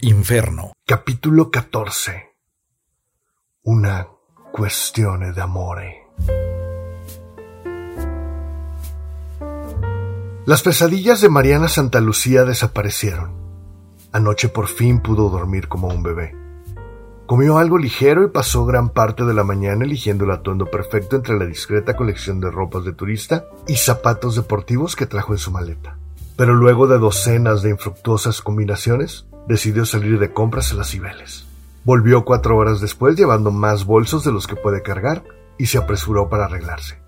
Inferno. Capítulo 14. Una cuestión de amore. Las pesadillas de Mariana Santa Lucía desaparecieron. Anoche por fin pudo dormir como un bebé. Comió algo ligero y pasó gran parte de la mañana eligiendo el atuendo perfecto entre la discreta colección de ropas de turista y zapatos deportivos que trajo en su maleta. Pero luego de docenas de infructuosas combinaciones, decidió salir de compras a las Cibeles. Volvió cuatro horas después llevando más bolsos de los que puede cargar y se apresuró para arreglarse.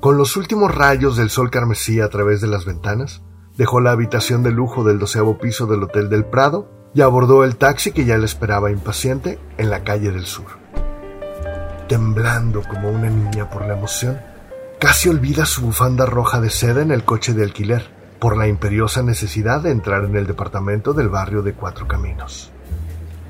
Con los últimos rayos del sol carmesí a través de las ventanas, dejó la habitación de lujo del doceavo piso del Hotel del Prado y abordó el taxi que ya le esperaba impaciente en la calle del sur. Temblando como una niña por la emoción, casi olvida su bufanda roja de seda en el coche de alquiler por la imperiosa necesidad de entrar en el departamento del barrio de Cuatro Caminos.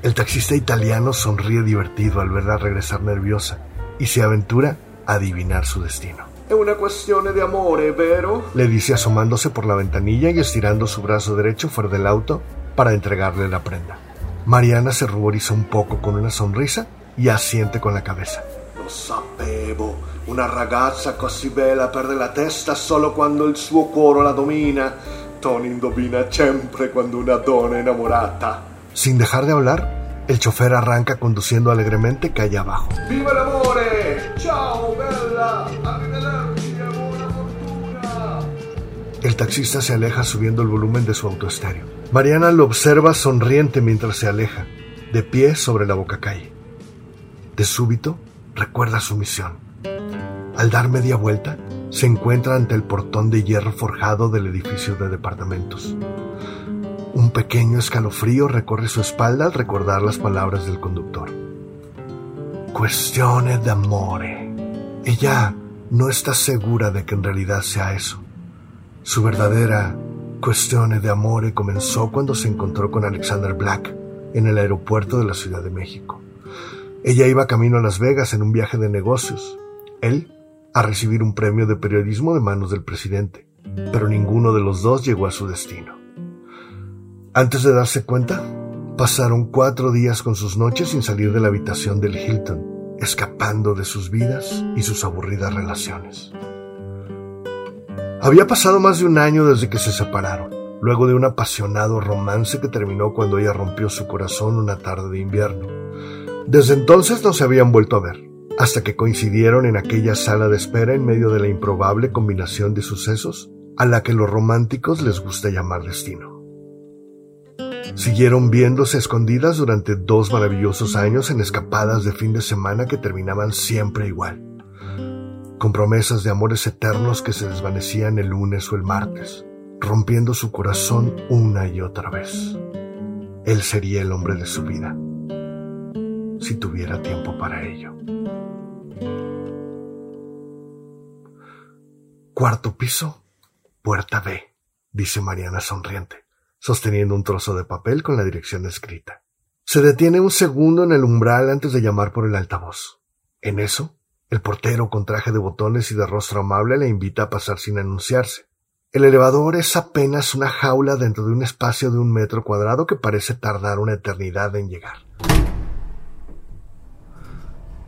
El taxista italiano sonríe divertido al verla regresar nerviosa y se aventura a adivinar su destino. Es una cuestión de amore, ¿vero? Le dice asomándose por la ventanilla y estirando su brazo derecho fuera del auto para entregarle la prenda. Mariana se ruboriza un poco con una sonrisa y asiente con la cabeza. Lo sapevo. Una ragazza così bella perde la testa solo quando il suo cuore la domina. Tony indovina sempre quando una donna è innamorata. Sin dejar de hablar, el chofer arranca conduciendo alegremente calle abajo. ¡Viva el amore! ¡Ciao, bella! ¡Arrivederci, buena fortuna! El taxista se aleja subiendo el volumen de su autoestéreo. Mariana lo observa sonriente mientras se aleja, de pie sobre la boca calle. De súbito, recuerda su misión al dar media vuelta, se encuentra ante el portón de hierro forjado del edificio de departamentos. Un pequeño escalofrío recorre su espalda al recordar las palabras del conductor. Cuestione d'amore. Ella no está segura de que en realidad sea eso. Su verdadera cuestión de amore comenzó cuando se encontró con Alexander Black en el aeropuerto de la Ciudad de México. Ella iba camino a Las Vegas en un viaje de negocios. Él a recibir un premio de periodismo de manos del presidente, pero ninguno de los dos llegó a su destino. Antes de darse cuenta, pasaron cuatro días con sus noches sin salir de la habitación del Hilton, escapando de sus vidas y sus aburridas relaciones. Había pasado más de un año desde que se separaron, luego de un apasionado romance que terminó cuando ella rompió su corazón una tarde de invierno. Desde entonces no se habían vuelto a ver hasta que coincidieron en aquella sala de espera en medio de la improbable combinación de sucesos a la que los románticos les gusta llamar destino. Siguieron viéndose escondidas durante dos maravillosos años en escapadas de fin de semana que terminaban siempre igual, con promesas de amores eternos que se desvanecían el lunes o el martes, rompiendo su corazón una y otra vez. Él sería el hombre de su vida, si tuviera tiempo para ello. Cuarto piso, puerta B, dice Mariana sonriente, sosteniendo un trozo de papel con la dirección escrita. Se detiene un segundo en el umbral antes de llamar por el altavoz. En eso, el portero con traje de botones y de rostro amable le invita a pasar sin anunciarse. El elevador es apenas una jaula dentro de un espacio de un metro cuadrado que parece tardar una eternidad en llegar.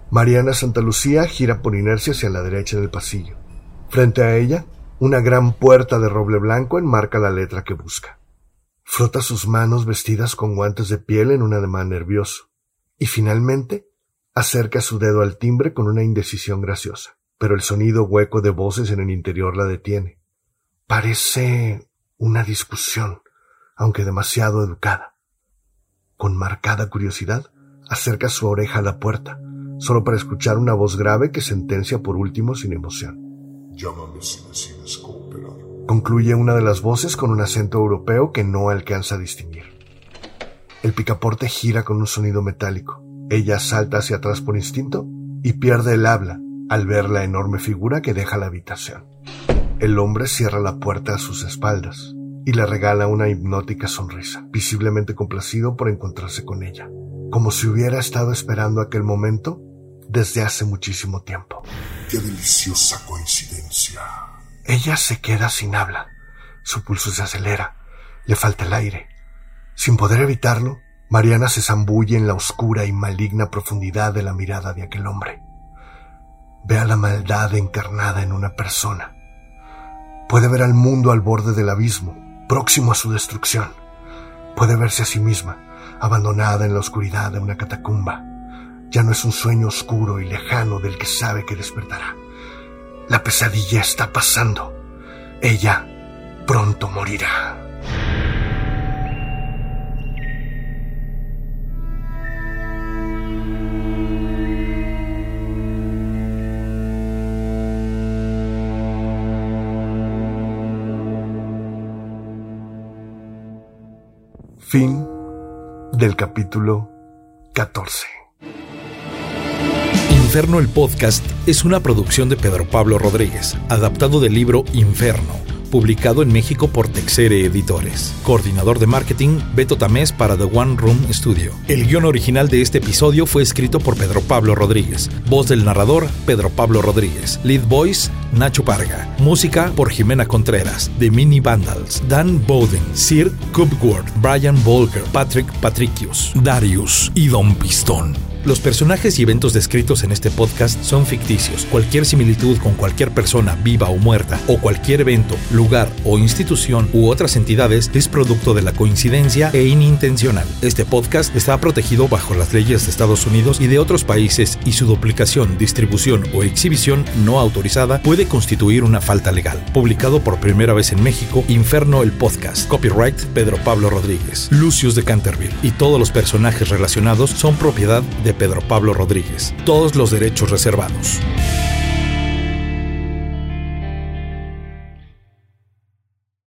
Mariana Santa Lucía gira por inercia hacia la derecha del pasillo. Frente a ella, una gran puerta de roble blanco enmarca la letra que busca. Frota sus manos vestidas con guantes de piel en un ademán nervioso, y finalmente acerca su dedo al timbre con una indecisión graciosa, pero el sonido hueco de voces en el interior la detiene. Parece una discusión, aunque demasiado educada. Con marcada curiosidad, acerca su oreja a la puerta, solo para escuchar una voz grave que sentencia por último sin emoción. Llámame si decides cooperar. Concluye una de las voces con un acento europeo que no alcanza a distinguir. El picaporte gira con un sonido metálico. Ella salta hacia atrás por instinto y pierde el habla al ver la enorme figura que deja la habitación. El hombre cierra la puerta a sus espaldas y le regala una hipnótica sonrisa, visiblemente complacido por encontrarse con ella, como si hubiera estado esperando aquel momento desde hace muchísimo tiempo. Qué deliciosa coincidencia. Ella se queda sin habla. Su pulso se acelera. Le falta el aire. Sin poder evitarlo, Mariana se zambulle en la oscura y maligna profundidad de la mirada de aquel hombre. Ve a la maldad encarnada en una persona. Puede ver al mundo al borde del abismo, próximo a su destrucción. Puede verse a sí misma, abandonada en la oscuridad de una catacumba. Ya no es un sueño oscuro y lejano del que sabe que despertará. La pesadilla está pasando. Ella pronto morirá. Fin del capítulo 14. Inferno el podcast es una producción de Pedro Pablo Rodríguez, adaptado del libro Inferno publicado en México por Texere Editores. Coordinador de marketing, Beto Tamés para The One Room Studio. El guion original de este episodio fue escrito por Pedro Pablo Rodríguez. Voz del narrador, Pedro Pablo Rodríguez. Lead voice, Nacho Parga. Música por Jimena Contreras, The Mini Vandals. Dan Bowden, Sir Cubward, Brian Volker, Patrick Patricius, Darius y Don Pistón. Los personajes y eventos descritos en este podcast son ficticios. Cualquier similitud con cualquier persona viva o muerta, o cualquier evento, lugar o institución u otras entidades es producto de la coincidencia e inintencional. Este podcast está protegido bajo las leyes de Estados Unidos y de otros países y su duplicación, distribución o exhibición no autorizada puede constituir una falta legal. Publicado por primera vez en México, Inferno el Podcast. Copyright Pedro Pablo Rodríguez. Lucius de Canterville. Y todos los personajes relacionados son propiedad de Pedro Pablo Rodríguez. Todos los derechos reservados.